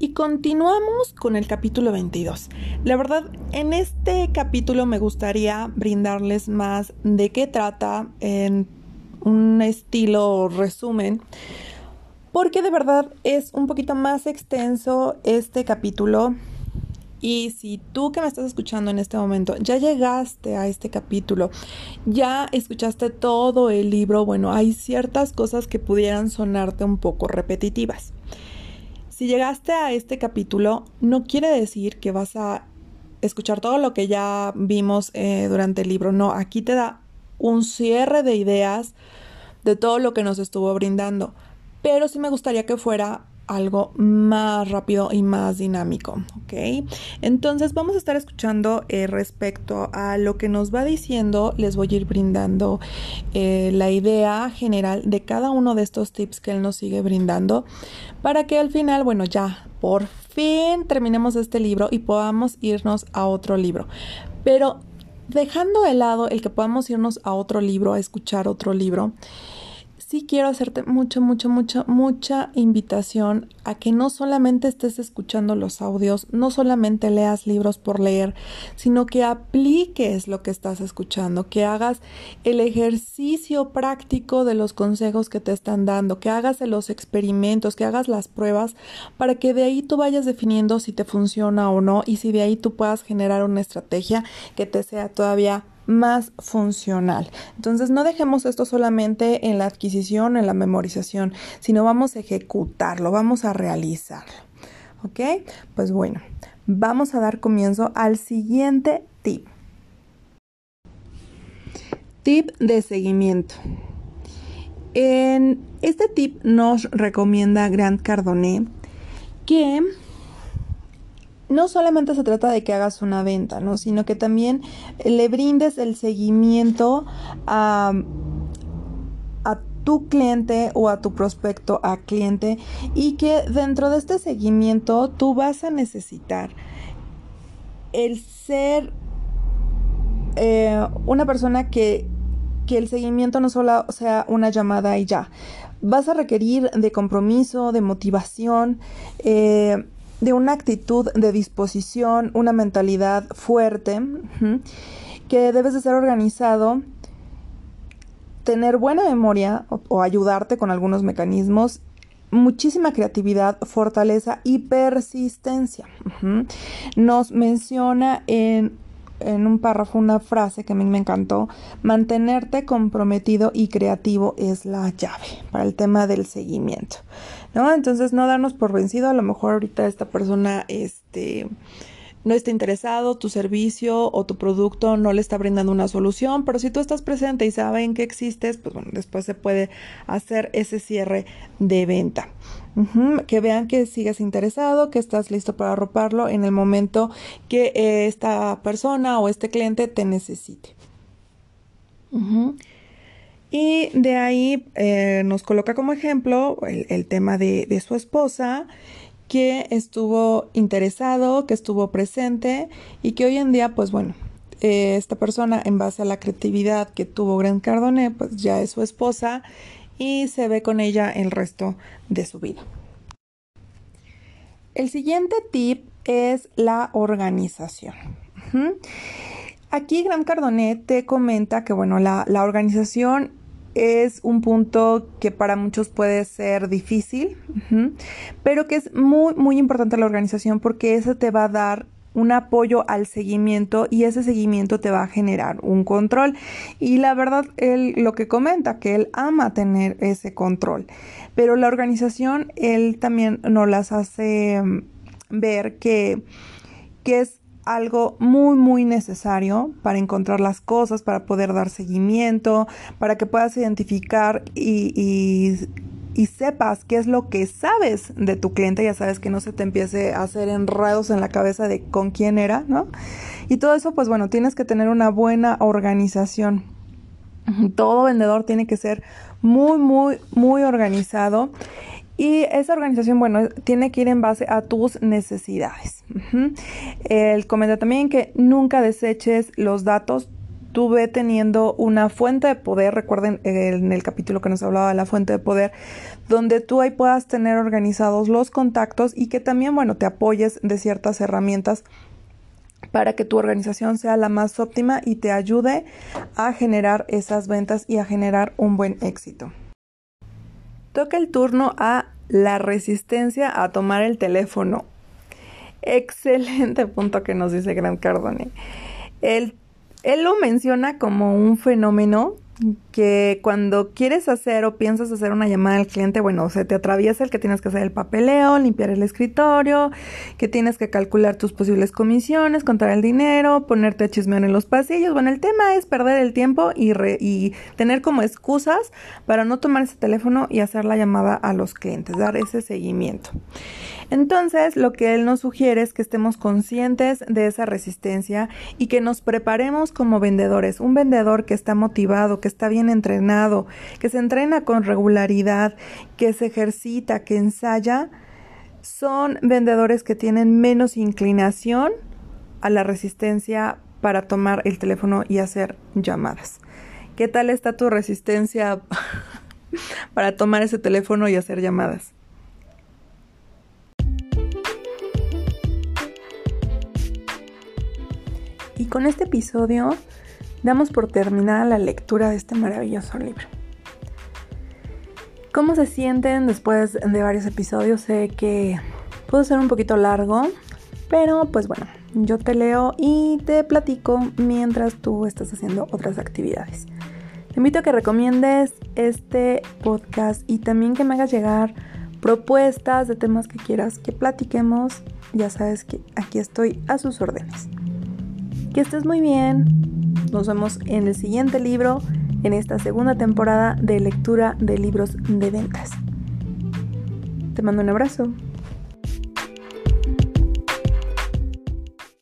Y continuamos con el capítulo 22. La verdad, en este capítulo me gustaría brindarles más de qué trata en un estilo resumen, porque de verdad es un poquito más extenso este capítulo. Y si tú que me estás escuchando en este momento ya llegaste a este capítulo, ya escuchaste todo el libro, bueno, hay ciertas cosas que pudieran sonarte un poco repetitivas. Si llegaste a este capítulo, no quiere decir que vas a escuchar todo lo que ya vimos eh, durante el libro. No, aquí te da un cierre de ideas de todo lo que nos estuvo brindando. Pero sí me gustaría que fuera algo más rápido y más dinámico, ¿ok? Entonces vamos a estar escuchando eh, respecto a lo que nos va diciendo, les voy a ir brindando eh, la idea general de cada uno de estos tips que él nos sigue brindando para que al final, bueno, ya por fin terminemos este libro y podamos irnos a otro libro. Pero dejando de lado el que podamos irnos a otro libro, a escuchar otro libro, sí quiero hacerte mucha, mucha, mucha, mucha invitación a que no solamente estés escuchando los audios, no solamente leas libros por leer, sino que apliques lo que estás escuchando, que hagas el ejercicio práctico de los consejos que te están dando, que hagas los experimentos, que hagas las pruebas, para que de ahí tú vayas definiendo si te funciona o no y si de ahí tú puedas generar una estrategia que te sea todavía más funcional. Entonces no dejemos esto solamente en la adquisición, en la memorización, sino vamos a ejecutarlo, vamos a realizarlo. ¿Ok? Pues bueno, vamos a dar comienzo al siguiente tip. Tip de seguimiento. En este tip nos recomienda Grant Cardone que no solamente se trata de que hagas una venta, ¿no? Sino que también le brindes el seguimiento a, a tu cliente o a tu prospecto a cliente y que dentro de este seguimiento tú vas a necesitar el ser eh, una persona que, que el seguimiento no solo sea una llamada y ya. Vas a requerir de compromiso, de motivación, eh, de una actitud de disposición, una mentalidad fuerte, que debes de ser organizado, tener buena memoria o, ayudarte con algunos mecanismos muchísima creatividad, fortaleza y persistencia. Nos menciona en, en, un párrafo una frase que a mí me encantó, mantenerte comprometido y creativo es la llave para el tema del seguimiento. ¿no? Entonces no darnos por vencido, a lo mejor ahorita esta persona, este, no está interesado, tu servicio o tu producto no le está brindando una solución, pero si tú estás presente y saben que existes, pues bueno, después se puede hacer ese cierre de venta. Que vean que sigues interesado, que estás listo para arroparlo en el momento que eh, esta persona o este cliente te necesite. Y de ahí eh, nos coloca como ejemplo el, tema de, su esposa, que estuvo interesado, que estuvo presente y que hoy en día, pues bueno, eh, esta persona, en base a la creatividad que tuvo Gran Cardone, pues ya es su esposa y se ve con ella el resto de su vida. El siguiente tip es la organización. Aquí Gran Cardone te comenta que, bueno, la, la organización es un punto que para muchos puede ser difícil, pero que es muy, muy importante la organización porque eso te va a dar un apoyo al seguimiento y ese seguimiento te va a generar un control. Y la verdad, él lo que comenta, que él ama tener ese control, pero la organización, él también nos las hace mm, ver que, que es algo muy muy necesario para encontrar las cosas, para poder dar seguimiento, para que puedas identificar y, y, sepas qué es lo que sabes de tu cliente, ya sabes que no se te empiece a hacer enredos en la cabeza de con quién era, ¿no? Y todo eso, pues bueno, tienes que tener una buena organización. Todo vendedor tiene que ser muy, muy, muy organizado. Y esa organización, bueno, tiene que ir en base a tus necesidades. Él comenta también que nunca deseches los datos tú ve teniendo una fuente de poder, recuerden en el capítulo que nos hablaba de la fuente de poder, donde tú ahí puedas tener organizados los contactos y que también, bueno, te apoyes de ciertas herramientas para que tu organización sea la más óptima y te ayude a generar esas ventas y a generar un buen éxito. Toca el turno a la resistencia a tomar el teléfono. Excelente punto que nos dice Grant Cardone. Él, él lo menciona como un fenómeno que cuando quieres hacer o piensas hacer una llamada al cliente, bueno, se te atraviesa el que tienes que hacer el papeleo, limpiar el escritorio, que tienes que calcular tus posibles comisiones, contar el dinero, ponerte a chismear en los pasillos. Bueno, el tema es perder el tiempo y, y tener como excusas para no tomar ese teléfono y hacer la llamada a los clientes, dar ese seguimiento. Entonces, lo que él nos sugiere es que estemos conscientes de esa resistencia y que nos preparemos como vendedores. Un vendedor que está motivado, que está bien entrenado, que se entrena con regularidad, que se ejercita, que ensaya, son vendedores que tienen menos inclinación a la resistencia para tomar el teléfono y hacer llamadas. ¿Qué tal está tu resistencia para tomar ese teléfono y hacer llamadas? Y con este episodio damos por terminada la lectura de este maravilloso libro. ¿Cómo se sienten después de varios episodios? Sé que puede ser un poquito largo, pero pues bueno, yo te leo y te platico mientras tú estás haciendo otras actividades. Te invito a que recomiendes este podcast y también que me hagas llegar propuestas de temas que quieras que platiquemos. Ya sabes que aquí estoy a sus órdenes. Que estés muy bien. Nos vemos en el siguiente libro, en esta segunda temporada de lectura de libros de ventas. Te mando un abrazo.